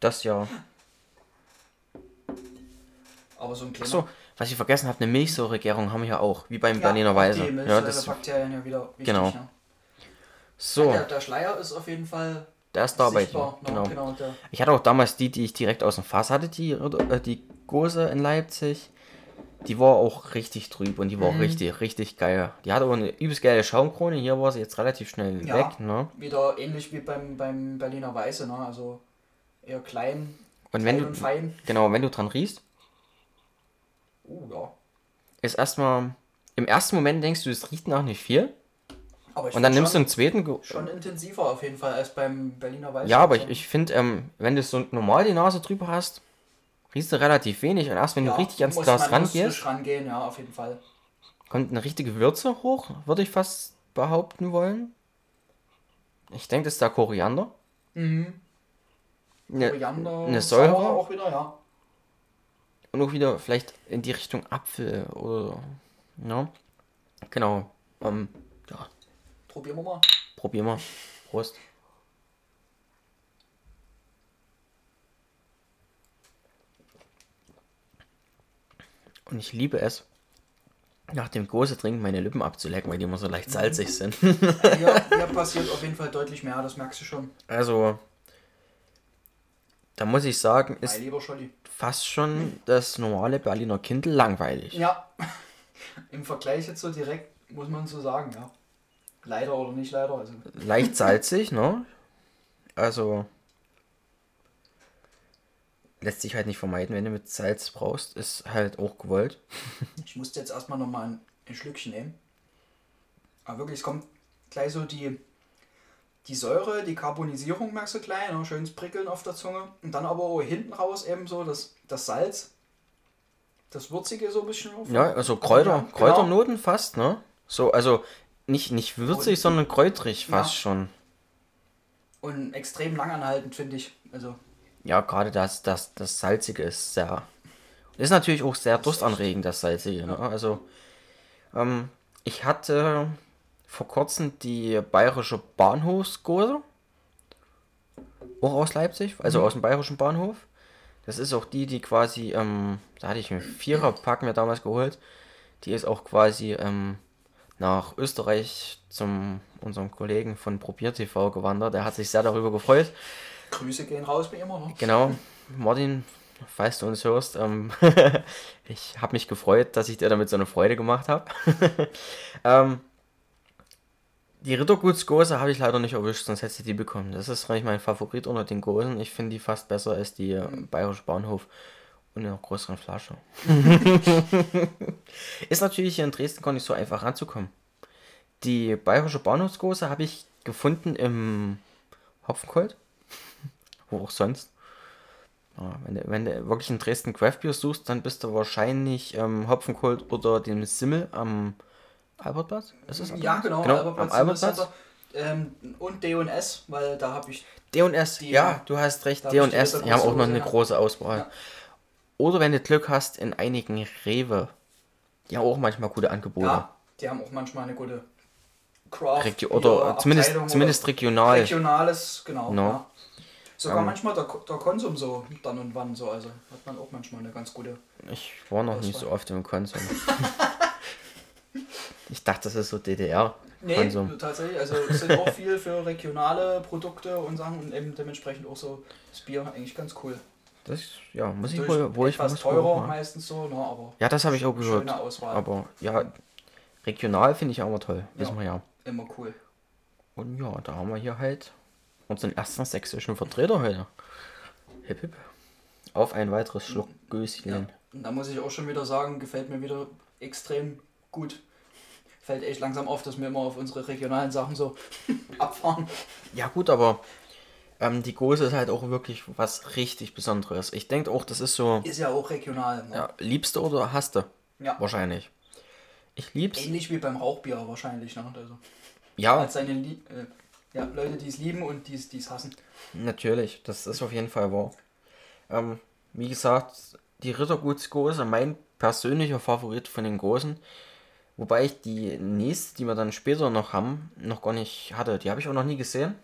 Das ja. Aber so ein kleiner. Achso, was ich vergessen habe, eine Milchsäuregärung haben wir ja auch. Wie beim ja, Berliner Weise. Die Ja, das, Milchsäurebakterien ja wieder wichtig. Genau. Ja. so, Der, der Schleier ist auf jeden Fall der ist da bei dir. sichtbar. Genau. genau der, Ich hatte auch damals die, die ich direkt aus dem Fass hatte, die, äh, die Gose in Leipzig. Die war auch richtig trüb und die war auch richtig, richtig geil. Die hatte auch eine übelst geile Schaumkrone. Hier war sie jetzt relativ schnell Ja. weg. Ne? wieder ähnlich wie beim, beim Berliner Weiße, ne? also eher klein, Und wenn du, und fein. genau, wenn du dran riechst, Uh, ja. ist erstmal, im ersten Moment denkst du, es riecht nach nicht viel. Aber ich Und dann nimmst du schon, einen zweiten. Ge schon intensiver auf jeden Fall als beim Berliner Weiße. ja, aber ich, Also, ich finde, ähm, wenn du so normal die Nase drüber hast, riechst du relativ wenig. Und erst wenn ja, du richtig ans Glas rangehst, rangehen, ja, auf jeden Fall. kommt eine richtige Würze hoch, würde ich fast behaupten wollen. Ich denke, das ist der Koriander. Mhm. Ne, Koriander, eine Säure. Auch wieder, ja. und auch wieder vielleicht in die Richtung Apfel oder. Ja. Genau. Ähm, ja, Probieren wir mal. probier mal. Prost. Und ich liebe es, nach dem Gose trinken meine Lippen abzulecken, weil die immer so leicht salzig sind. Hier, hier passiert auf jeden Fall deutlich mehr, das merkst du schon. Also, da muss ich sagen, ist fast schon das normale Berliner Kindle langweilig. Ja, im Vergleich jetzt so direkt, muss man so sagen, ja. Leider oder nicht leider, also Leicht salzig, ne? Also, lässt sich halt nicht vermeiden, wenn du mit Salz brauchst, ist halt auch gewollt. Ich musste jetzt erstmal nochmal ein, ein Schlückchen nehmen. Aber wirklich, es kommt gleich so die, die Säure, die Carbonisierung merkst du gleich, ne? schönes Prickeln auf der Zunge. Und dann aber auch hinten raus eben so das, das Salz, das Würzige so ein bisschen. Auf, Ja, also Kräuter, Ja, genau. Kräuternoten fast, ne? So, also nicht, nicht würzig, Und- sondern kräutrig fast Ja. schon. Und extrem langanhaltend, finde ich. Also, Ja, gerade das, das, das Salzige ist sehr. Ist natürlich auch sehr durstanregend, das Salzige. Ne? Also, ähm, ich hatte vor kurzem die bayerische Bahnhofsgose. Auch aus Leipzig, also aus dem bayerischen Bahnhof. Das ist auch die, die quasi, ähm, da hatte ich einen Viererpack mir damals geholt. Die ist auch quasi ähm, nach Österreich zum unserem Kollegen von Probier TV gewandert. Der hat sich sehr darüber gefreut. Grüße gehen raus wie immer. Ne? Genau, Martin, falls du uns hörst, ähm, ich habe mich gefreut, dass ich dir damit so eine Freude gemacht habe. ähm, die Rittergutsgose habe ich leider nicht erwischt, sonst hätte ich die bekommen. Das ist eigentlich mein Favorit unter den Gosen. Ich finde die fast besser als die äh, Bayerische Bahnhof und in einer größeren Flasche. ist natürlich hier in Dresden gar nicht so einfach ranzukommen. Die Bayerische Bahnhofsgose habe ich gefunden im Hopfenkult. Wo auch sonst. Wenn, du, wenn du wirklich in Dresden Craftbier suchst, dann bist du wahrscheinlich ähm, Hopfenkult oder dem Simmel am Albertplatz. Ist es Ja, genau, genau Albertplatz, am Albertplatz. Ähm, und D&S, weil da habe ich D&S, Die- ja, du hast recht, die D&S, der die haben auch noch eine große Auswahl. Ja. Oder wenn du Glück hast, in einigen Rewe. Die haben auch manchmal gute Angebote. Ja, die haben auch manchmal eine gute Craft Regio oder Bier- zumindest, zumindest oder regional. regionales, genau. No. Ja. Sogar Ähm. manchmal der, der Konsum so dann und wann so, also hat man auch manchmal eine ganz gute. Ich war noch nicht so oft im Konsum. ich dachte, das ist so DDR. Nee, Konsum. tatsächlich, also es sind auch viel für regionale Produkte und Sachen und eben dementsprechend auch so das Bier eigentlich ganz cool. Das, ja, muss ich Durch wohl, wo ich muss teurer meistens so, ne, aber Ja, das habe ich auch gehört. schöne Auswahl. Aber ja, regional finde ich auch immer toll. Wissen Ja. wir ja. Immer cool. Und ja, da haben wir hier halt unseren ersten sächsischen Vertreter heute. Hip hip. Auf ein weiteres Schluck Ja. Göschen. Und da muss ich auch schon wieder sagen, gefällt mir wieder extrem gut. Fällt echt langsam auf, dass wir immer auf unsere regionalen Sachen so abfahren. Ja. gut, aber ähm, die Gose ist halt auch wirklich was richtig Besonderes. Ich denke auch, das ist so, Ist ja auch regional. Ne? ja, liebste oder hasste? Ja. Wahrscheinlich. Ich lieb's. Ähnlich wie beim Rauchbier wahrscheinlich. Ne? Also, Ja, als seine Lie äh, ja, Leute, die es lieben und die es die es hassen. Natürlich, das ist auf jeden Fall wahr. Ähm, wie gesagt, die Rittergutsgose, mein persönlicher Favorit von den Großen. Wobei ich die nächste, die wir dann später noch haben, noch gar nicht hatte. Die habe ich auch noch nie gesehen.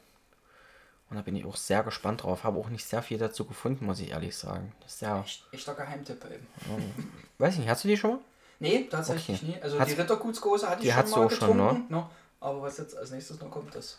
Und da bin ich auch sehr gespannt drauf. Habe auch nicht sehr viel dazu gefunden, muss ich ehrlich sagen. Das ist ja, Echt, echter Geheimtipp eben. weiß nicht, hast du die schon mal? Nee, tatsächlich Okay. nie. Also Hat's- die Rittergutsgose hatte ich die schon mal auch schon, getrunken. ne? Aber was jetzt als nächstes noch kommt, das.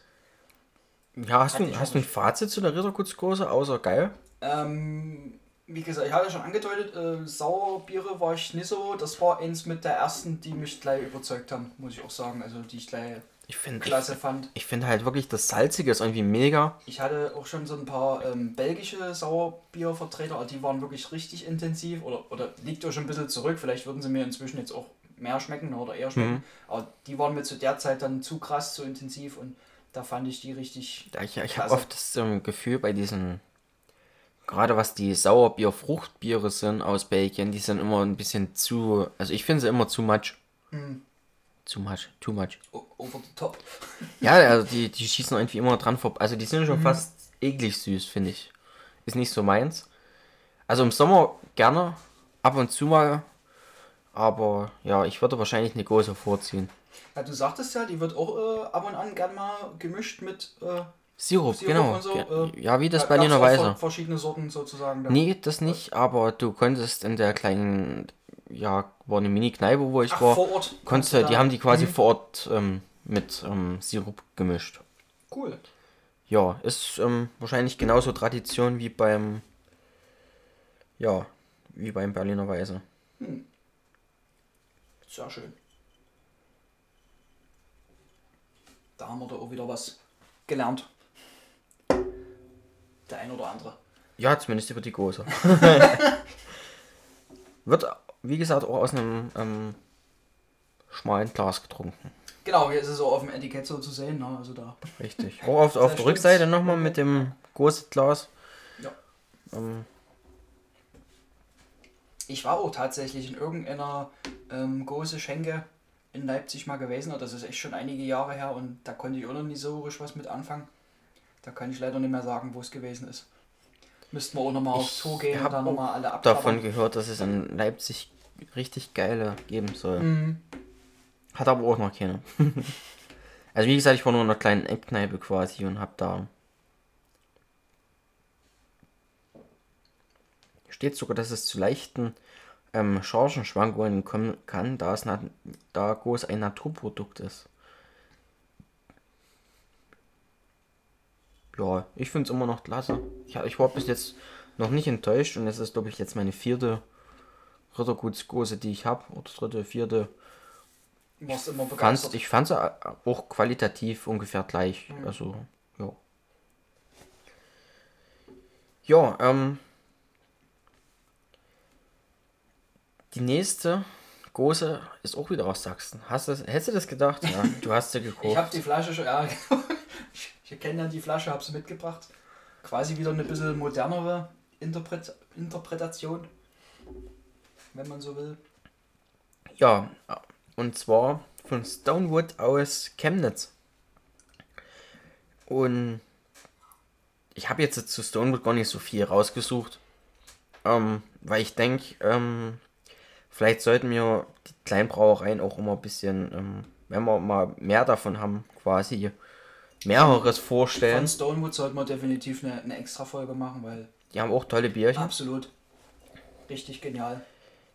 Ja, hast du, ich hast du ein. Fazit zu der Rittergutsgose, außer geil? Ähm, wie gesagt, ich hatte schon angedeutet, äh, Sauerbiere war ich nicht so. Das war eins mit der ersten, die mich gleich überzeugt haben, muss ich auch sagen. Also die ich gleich Ich finde klasse fand. ich finde halt wirklich das Salzige ist irgendwie mega. Ich hatte auch schon so ein paar ähm, belgische Sauerbiervertreter, aber die waren wirklich richtig intensiv oder, oder liegt auch schon ein bisschen zurück. Vielleicht würden sie mir inzwischen jetzt auch mehr schmecken oder eher schmecken. Aber die waren mir zu der Zeit dann zu krass, zu intensiv und da fand ich die richtig. Ja, ich, ich habe oft das ähm, Gefühl bei diesen, gerade was die Sauerbier-Fruchtbiere sind aus Belgien, die sind immer ein bisschen zu, also ich finde sie immer zu much. Hm. Zu much, too much. o- Over the top. Ja, also die, die schießen irgendwie immer dran vorbei. Also die sind schon fast eklig süß, finde ich. Ist nicht so meins. Also im Sommer gerne, ab und zu mal. Aber ja, ich würde wahrscheinlich eine große vorziehen. Ja, du sagtest ja, die wird auch äh, ab und an gern mal gemischt mit. Äh, Sirup, Sirup genau. so, äh, ja, wie das Berliner Weiße. ver- Verschiedene Sorten sozusagen. da. Nee, das nicht, aber du konntest in der kleinen, ja, war eine Mini-Kneipe, wo ich Ach, war, vor Ort. konntest du die da- haben die quasi Mhm. vor Ort ähm, mit ähm, Sirup gemischt. Cool. Ja, ist ähm, wahrscheinlich genauso Tradition wie beim, ja, wie beim Berliner Weiße. Sehr schön. Da haben wir da auch wieder was gelernt. Der ein oder andere. Ja, zumindest über die große. Wird, wie gesagt, auch aus einem ähm, schmalen Glas getrunken. Genau, hier ist es so auf dem Etikett so zu sehen. Ne? Also da. Richtig. Auch auf, auf der. Rückseite nochmal mit dem großen Glas. Ja. Ähm, Ich war auch tatsächlich in irgendeiner ähm, große Schenke in Leipzig mal gewesen. Das ist echt schon einige Jahre her und da konnte ich auch noch nie so richtig was mit anfangen. Da kann ich leider nicht mehr sagen, wo es gewesen ist. Müssten wir auch nochmal auf Zoo gehen und dann nochmal alle davon abklappern. gehört, dass es in Leipzig richtig geile geben soll. Mhm. Hat aber auch noch keine. also wie gesagt, ich war nur in einer kleinen Eckkneipe quasi und hab da. Steht sogar, dass es zu leichten ähm, Chargenschwankungen kommen kann, da es da groß ein Naturprodukt ist. Ja, ich finde es immer noch klasse. Ich, ich war bis jetzt noch nicht enttäuscht und es ist, glaube ich, jetzt meine vierte Rittergutsgose, die ich habe. Oder dritte, vierte. Warst immer begeistert. ich fand sie auch qualitativ ungefähr gleich. Also, ja. Ja, ähm. Die nächste große ist auch wieder aus Sachsen. Hast du, hättest du das gedacht? Ja, du hast sie Ich gekauft. habe die Flasche schon, ja, ich, ich kenne ja die Flasche, habe sie mitgebracht. Quasi wieder eine bisschen modernere Interpret Interpretation, wenn man so will. Ja, und zwar von Stonewood aus Chemnitz. Und ich habe jetzt zu Stonewood gar nicht so viel rausgesucht, ähm, weil ich denke, ähm, vielleicht sollten wir die Kleinbrauereien auch immer ein bisschen, ähm, wenn wir mal mehr davon haben, quasi mehreres Von vorstellen. Stonewood sollte man definitiv eine, eine extra Folge machen, weil Die haben auch tolle Bierchen. absolut richtig genial.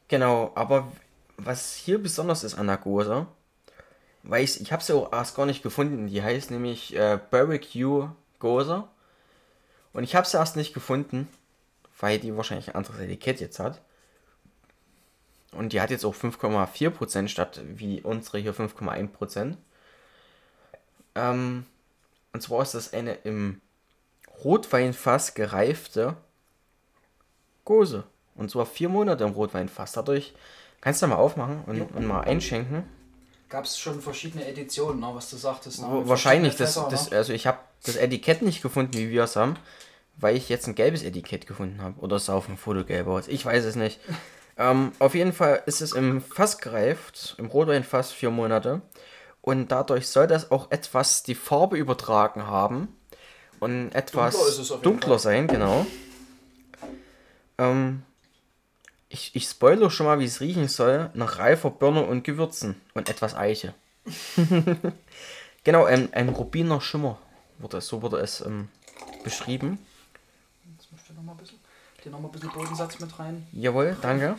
Genau, aber was hier besonders ist an der Gose, weil ich, ich habe sie auch erst gar nicht gefunden. Die heißt nämlich äh, Barbecue Gose. Und ich habe sie erst nicht gefunden, weil die wahrscheinlich ein anderes Etikett jetzt hat. Und die hat jetzt auch 5,4% statt wie unsere hier 5,1%. Ähm, und zwar ist das eine im Rotweinfass gereifte Gose. Und zwar vier Monate im Rotweinfass. Dadurch kannst du mal aufmachen und, und mal einschenken. Gab es schon verschiedene Editionen, ne, was du sagtest. Ne? Wahrscheinlich, das, verschiedenen das, ne? also ich habe das Etikett nicht gefunden, wie wir es haben, weil ich jetzt ein gelbes Etikett gefunden habe. Oder es auf dem Foto gelb aus. Ich weiß es nicht. ähm, auf jeden Fall ist es im Fass gereift, im Rotweinfass vier Monate. Und dadurch soll das auch etwas die Farbe übertragen haben. Und etwas Dunkler dunkler sein, genau. Ähm, ich, ich spoilere schon mal, wie es riechen soll. Nach reifer Birne und Gewürzen. Und etwas Eiche. genau, ein, ein rubiner Schimmer. Wurde, so wurde es ähm, beschrieben. Jetzt möchte ich noch mal ein bisschen, hier noch mal ein bisschen Bodensatz mit rein. Jawohl, danke.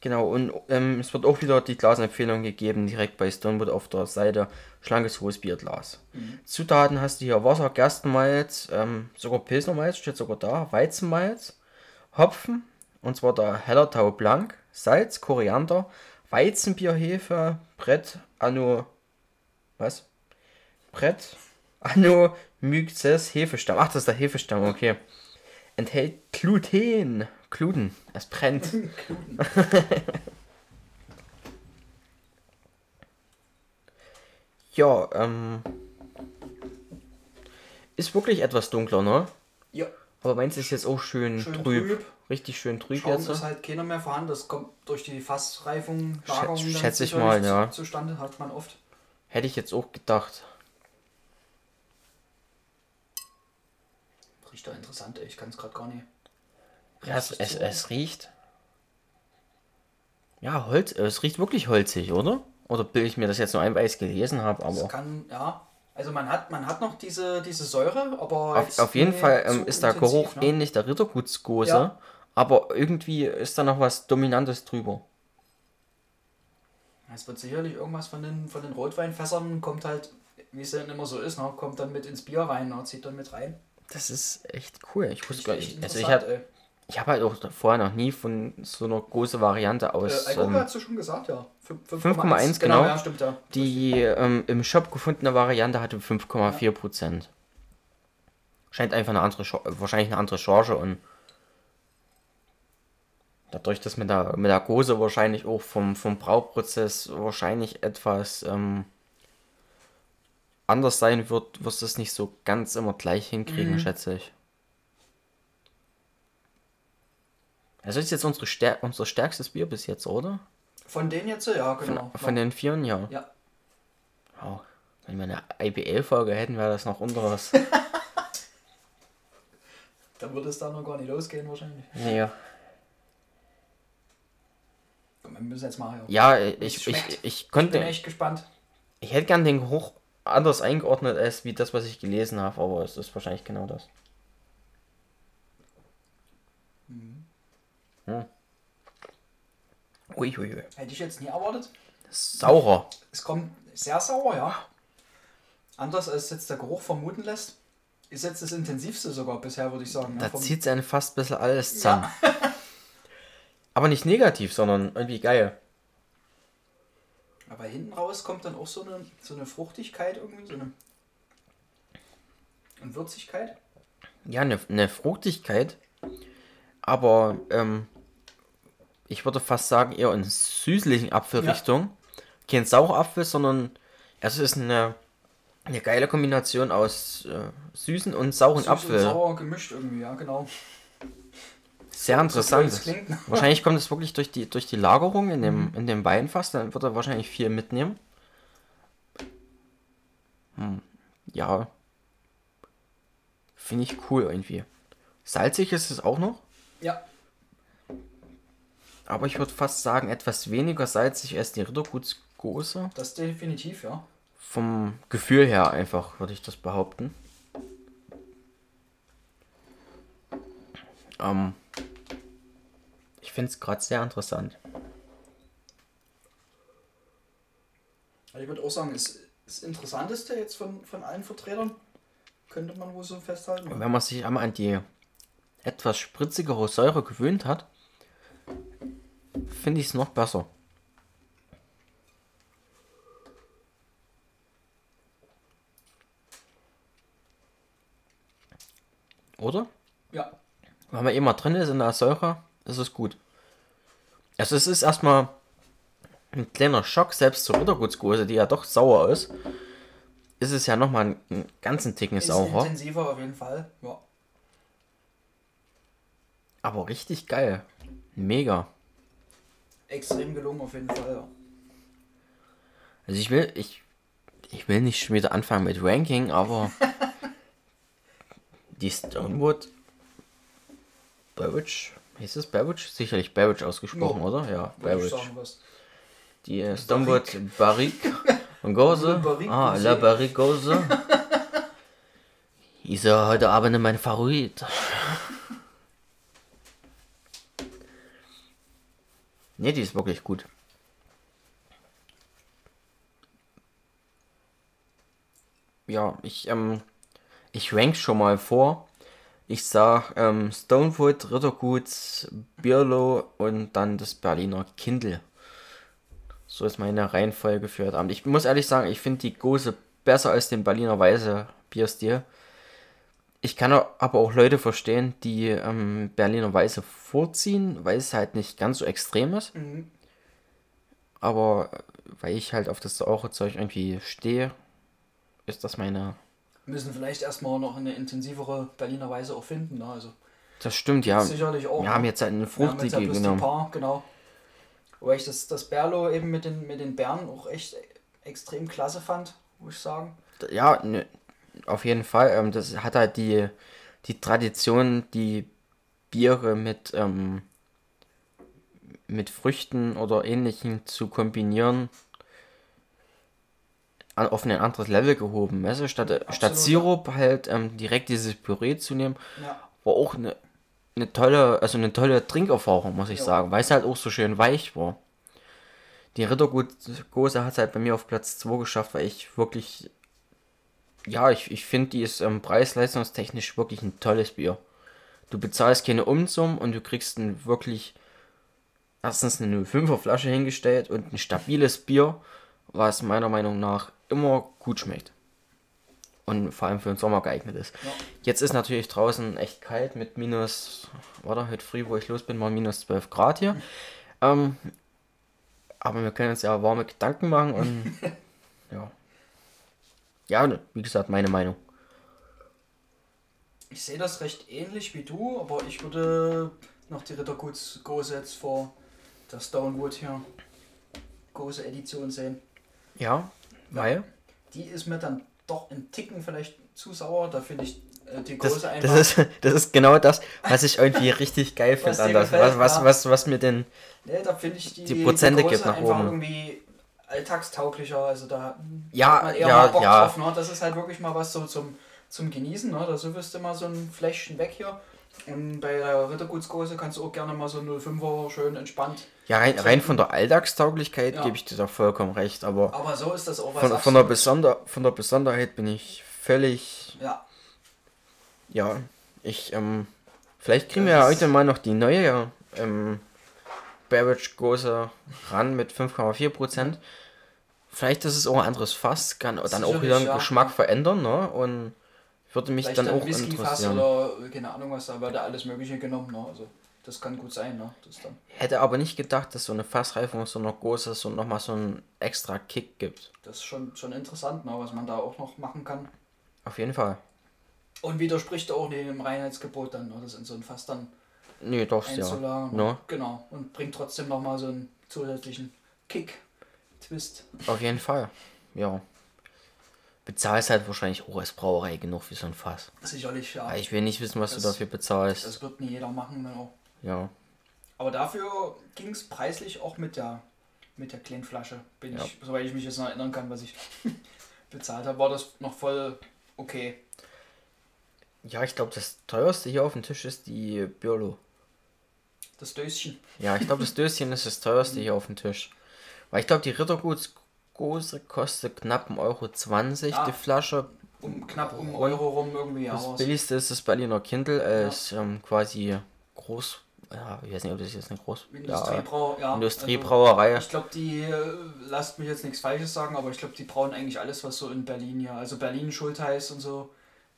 Genau, und ähm, es wird auch wieder die Glasempfehlung gegeben, direkt bei Stonewood auf der Seite. Schlankes hohes Bierglas. Zutaten hast du hier Wasser, Gerstenmalz, ähm, sogar Pilsnermalz steht sogar da, Weizenmalz, Hopfen, und zwar der Hellertau Blanc, Salz, Koriander, Weizenbierhefe, Brett, Anno, was? Brett, Anno, Myxes, Hefestamm. Ach, das ist der Hefestamm, okay. Enthält Gluten. Gluten. Es brennt. ja, ähm. Ist wirklich etwas dunkler, ne? Ja, Aber meins ist jetzt auch schön, Schön trüb. trüb. Richtig schön trüb Schaum jetzt. ist halt keiner mehr vorhanden. Das kommt durch die Fassreifung, Lagerung schätze ich mal, ja. zu- Zustande hat man oft. Hätte ich jetzt auch gedacht. Riecht da interessant, ey. Ich kann es gerade gar nicht. Ja, es, es, es riecht. Ja, Holz. Es riecht wirklich holzig, oder? Oder bilde ich mir das jetzt nur ein, weil ich es gelesen habe, Es aber. kann, ja. Also man hat, man hat noch diese, diese Säure, aber Auf, auf jeden Fall ähm, ist der Geruch ne? ähnlich der Rittergutsgose, Ja. aber irgendwie ist da noch was Dominantes drüber. Es wird sicherlich irgendwas von den, von den Rotweinfässern, kommt halt, wie es dann immer so ist, ne? kommt dann mit ins Bier rein, ne? zieht dann mit rein. Das ist echt cool. Ich wusste gar nicht. Also ich habe ich hab halt auch vorher noch nie von so einer großen Variante Äh, aus. Alkohol ähm, hast du schon gesagt, ja. Fünf- 5,1, genau. Ja, stimmt, ja. die ähm, im Shop gefundene Variante hatte 5,4 Prozent. Scheint einfach eine andere, wahrscheinlich eine andere Charge und dadurch, dass mit der, mit der Gose wahrscheinlich auch vom, vom Brauprozess wahrscheinlich etwas ähm, anders sein wird, wirst du es nicht so ganz immer gleich hinkriegen, schätze ich. Also ist jetzt unsere Stär unser stärkstes Bier bis jetzt, oder? Von denen jetzt, ja, genau. Von den Vieren, ja. ja. Oh, wenn wir eine IBL-Folge hätten, wäre das noch unteres. Dann würde es da noch gar nicht losgehen wahrscheinlich. nee. Komm, wir müssen jetzt mal. Ja, ich, ich, ich Ich konnte. bin echt gespannt. Ich hätte gern den Geruch anders eingeordnet als wie das, was ich gelesen habe, aber es ist wahrscheinlich genau das. Hm. Uiuiui. Hätte ich jetzt nie erwartet. Saurer. Es kommt sehr sauer, ja. Anders als jetzt der Geruch vermuten lässt. Ist jetzt das intensivste sogar bisher, würde ich sagen. Da vom- zieht einen fast ein bisschen alles zusammen. aber nicht negativ, sondern irgendwie geil. Aber hinten raus kommt dann auch so eine, so eine Fruchtigkeit irgendwie, so eine und Würzigkeit. Ja, eine, eine Fruchtigkeit, aber ähm, ich würde fast sagen eher in süßlichen Apfelrichtung. Kein Sauerapfel, sondern es ist eine, eine geile Kombination aus äh, süßen und sauren Süß Apfel. und sauer gemischt irgendwie, ja genau. Sehr So interessant. klingt. ne? Wahrscheinlich kommt es wirklich durch die, durch die Lagerung in Mhm. dem, in dem Weinfass, dann wird er wahrscheinlich viel mitnehmen. Hm, ja. Finde ich cool irgendwie. Salzig ist es auch noch. Ja, Aber ich würde fast sagen, etwas weniger salzig als die Rittergutsgose. das definitiv, ja. vom Gefühl her einfach, würde ich das behaupten. Ähm, ich finde es gerade sehr interessant. Ich würde auch sagen, ist das Interessanteste jetzt von, von allen Vertretern, könnte man wohl so festhalten. Wenn man sich einmal an die etwas spritzigere Säure gewöhnt hat, finde ich es noch besser. Oder? Ja. Wenn man immer drin ist in der Säure, ist es gut. Also es ist erstmal ein kleiner Schock, selbst zur Rittergutsgose, die ja doch sauer ist, ist es ja nochmal einen, einen ganzen Ticken Ist saurer. intensiver auf jeden Fall. Ja. Aber richtig geil. Mega. Extrem gelungen auf jeden Fall. Ja. Also ich will, ich, ich will nicht schon wieder anfangen mit Ranking, aber die Stonewood Beverage, hieß es Beverage? Sicherlich Beverage ausgesprochen, Ja. oder? Ja, sagen, was. Die äh, Stonewood Barrique und Gose. Ah. La Barrique Gose. Ist ja heute Abend mein Favorit. Ne, die ist wirklich gut. Ja, ich, ähm, ich rank schon mal vor. Ich sag ähm, Stonefoot, Rittergut, Birlo und dann das Berliner Kindle. So ist meine Reihenfolge für heute Abend. Ich muss ehrlich sagen, ich finde die Gose besser als den Berliner Weiße Bierstil. Ich kann aber auch Leute verstehen, die ähm, Berliner Weiße vorziehen, weil es halt nicht ganz so extrem ist. Mhm. Aber äh, weil ich halt auf das saure Zeug irgendwie stehe, ist das meine. Müssen vielleicht erstmal noch eine intensivere Berliner Weise auch finden. Ne? Also Das stimmt, ja. sicherlich auch. Wir ne? haben jetzt halt eine Wir haben jetzt ja fruchtige bloß die genommen. Paar, genau. Wobei ich das, das Berlo eben mit den, mit den Bären auch echt extrem klasse fand, muss ich sagen. Ja, ne, auf jeden Fall. Ähm, das hat halt die, die Tradition, die Biere mit, ähm, mit Früchten oder ähnlichem zu kombinieren, auf ein anderes Level gehoben. Weißt du, statt, statt Sirup halt ähm, direkt dieses Püree zu nehmen, Ja, war auch eine, eine tolle, also eine tolle Trinkerfahrung, muss ich Ja. sagen, weil es halt auch so schön weich war. Die Rittergut-Gose hat es halt bei mir auf Platz 2 geschafft, weil ich wirklich, ja, ich, ich finde, die ist ähm, preis-leistungstechnisch wirklich ein tolles Bier. Du bezahlst keine Umsum und du kriegst ein wirklich, erstens eine 05er Flasche hingestellt und ein stabiles Bier, was meiner Meinung nach immer gut schmeckt. Und vor allem für den Sommer geeignet ist. Ja. Jetzt ist natürlich draußen echt kalt mit minus, warte, heute früh, wo ich los bin, war minus 12 Grad hier. Ähm, aber wir können uns ja warme Gedanken machen und ja. Ja, wie gesagt, meine Meinung. ich sehe das recht ähnlich wie du, aber ich würde noch die Ritterguts-Gose jetzt vor der Stonewood hier Gose Edition sehen. Ja, weil Die ist mir dann doch ein Ticken vielleicht zu sauer. Da finde ich äh, die das, Gose einfach. das, ist, das ist genau das, was ich irgendwie richtig geil Was finde an dir das. Was, was, was, was mir denn. Nee, da finde ich die, Die Prozente Gose gibt nach oben. irgendwie alltagstauglicher. Also da Ja, hat man eher ja, mal Bock ja. drauf. Ne? Das ist halt wirklich mal was so zum, zum Genießen. Ne? Da so wirst du mal so ein Fläschchen weg hier. Und bei der Rittergutsgose kannst du auch gerne mal so ein 05er schön entspannt. Ja, rein, rein von der Alltagstauglichkeit Ja. gebe ich dir da vollkommen recht, aber Aber so ist das auch was. von, von, der Besonder, von der Besonderheit bin ich völlig. Ja, Ja, ich, ähm. Vielleicht kriegen wir Das ja ist- heute mal noch die neue ähm, Beverage Gose ran mit 5,4%. Vielleicht ist es auch ein anderes Fass, kann dann auch wieder den ja. Geschmack verändern, ne? Und würde mich vielleicht dann auch Whisky-Fass interessieren. oder keine Ahnung was, da wird da alles Mögliche genommen. Ne? Also das kann gut sein. Ne? Das dann. Hätte aber nicht gedacht, dass so eine Fassreifung so einer Gose so nochmal so einen extra Kick gibt. Das ist schon, schon interessant, ne? was man da auch noch machen kann. Auf jeden Fall. Und widerspricht auch dem Reinheitsgebot dann, ne? das in so ein Fass dann Nee, doch, ja. einzulagern. Ne? Genau. Und bringt trotzdem nochmal so einen zusätzlichen Kick, Twist. Auf jeden Fall. Ja. Bezahlst halt wahrscheinlich auch als Brauerei genug für so ein Fass. Sicherlich, ja. Aber ich will nicht wissen, was Das- du dafür bezahlst. Das wird nie jeder machen. Ne? ja. Aber dafür ging es preislich auch mit der mit der kleinen Flasche. Bin Ja. ich, soweit ich mich jetzt noch erinnern kann, was ich bezahlt habe, war das noch voll okay. Ja, ich glaube, das teuerste hier auf dem Tisch ist die Birlo. Das Döschen. Ja, ich glaube, das Döschen ist das teuerste hier auf dem Tisch. Weil ich glaube, die Rittergutsgose kostet knapp 1,20 Euro Ja. die Flasche. Um knapp um Euro rum irgendwie. Das es- billigste ist das Berliner Kindle als ähm, quasi groß. Ja, ich weiß nicht, ob das jetzt eine groß. Ja, Industriebrau, ja. Industriebrauerei. Also, ich glaube, die, äh, lasst mich jetzt nichts Falsches sagen, aber ich glaube, die brauen eigentlich alles, was so in Berlin hier, also Berlin Schultheiß und so,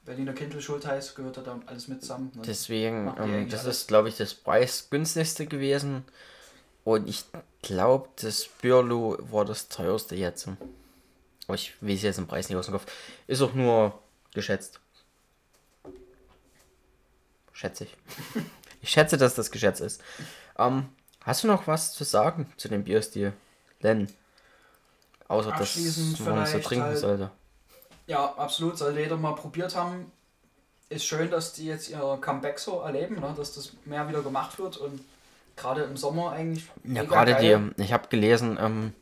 Berliner Kindle Schultheiß gehört da alles mit zusammen. ne? Deswegen, ähm, das alles. ist, glaube ich, das preisgünstigste gewesen. Und ich glaube, das Birlo war das teuerste jetzt. Aber ich weiß jetzt den Preis nicht aus dem Kopf. Ist auch nur geschätzt. Schätze ich. ich schätze, dass das geschätzt ist. Ähm, hast du noch was zu sagen zu dem Bierstil? Len? Außer dass man es so trinken halt- sollte. Ja, absolut, soll jeder mal probiert haben. Ist schön, dass die jetzt ihr Comeback so erleben, ne? dass das mehr wieder gemacht wird und gerade im Sommer eigentlich. Ja, gerade die, ich habe gelesen, ähm,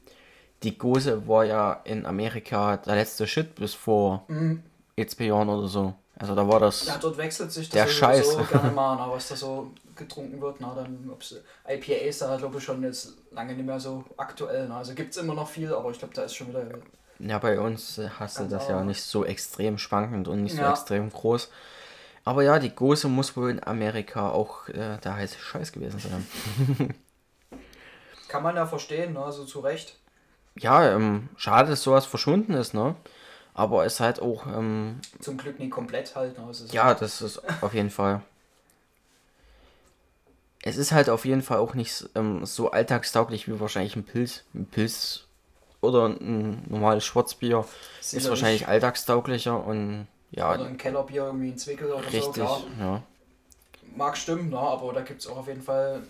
die Gose war ja in Amerika der letzte Shit bis vor Mhm. jetzt Jahren oder so. Also da war das. Ja, dort wechselt sich das Der Scheiß. gerne mal, na, was da so getrunken wird. Na, dann, ob's IPAs da, glaube ich, schon jetzt lange nicht mehr so aktuell. Na. Also gibt es immer noch viel, aber ich glaube, da ist schon wieder. Ja, bei uns äh, hast du das ja nicht so extrem schwankend und nicht so Ja. extrem groß. Aber ja, die Gose muss wohl in Amerika auch äh, der heiße Scheiß gewesen sein. Kann man ja verstehen, ne? also zu Recht. ja, ähm, schade, dass sowas verschwunden ist, ne? Aber es halt auch, ähm, Zum Glück nicht komplett halt. Ne? Ist ja, das ist auf jeden Fall. Es ist halt auf jeden Fall auch nicht ähm, so alltagstauglich wie wahrscheinlich ein Pilz. Ein Pilz oder ein normales Schwarzbier ist sicherlich- wahrscheinlich alltagstauglicher und ja, Oder ein Kellerbier, irgendwie ein Zwickel oder so. richtig, Klar. ja. Mag stimmen, ne? aber da gibt es auch auf jeden Fall,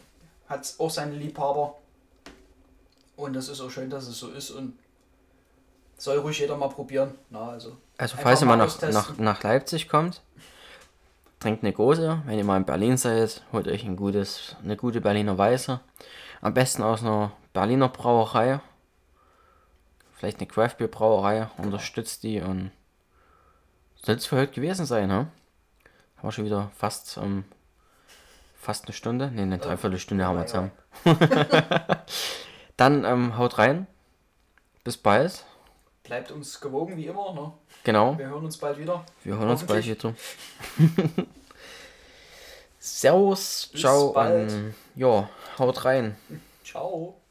hat auch seine Liebhaber. Und es ist auch schön, dass es so ist und soll ruhig jeder mal probieren. Na, also. Also Einfach falls ihr mal nach, nach, nach Leipzig kommt, trinkt eine Gose. Wenn ihr mal in Berlin seid, holt euch ein gutes, eine gute Berliner Weiße. Am besten aus einer Berliner Brauerei. Vielleicht eine Craftbeer Brauerei. Unterstützt die und soll es für heute gewesen sein, ne? Haben wir schon wieder fast, ähm, fast eine Stunde? Ne, eine Dreiviertelstunde haben wir zusammen. Dann ähm, haut rein. Bis bald. Bleibt uns gewogen wie immer. Ne? Genau. Wir hören uns bald wieder. Wir hören uns bald wieder. Servus, Bis ciao bald. und ja, haut rein. Ciao.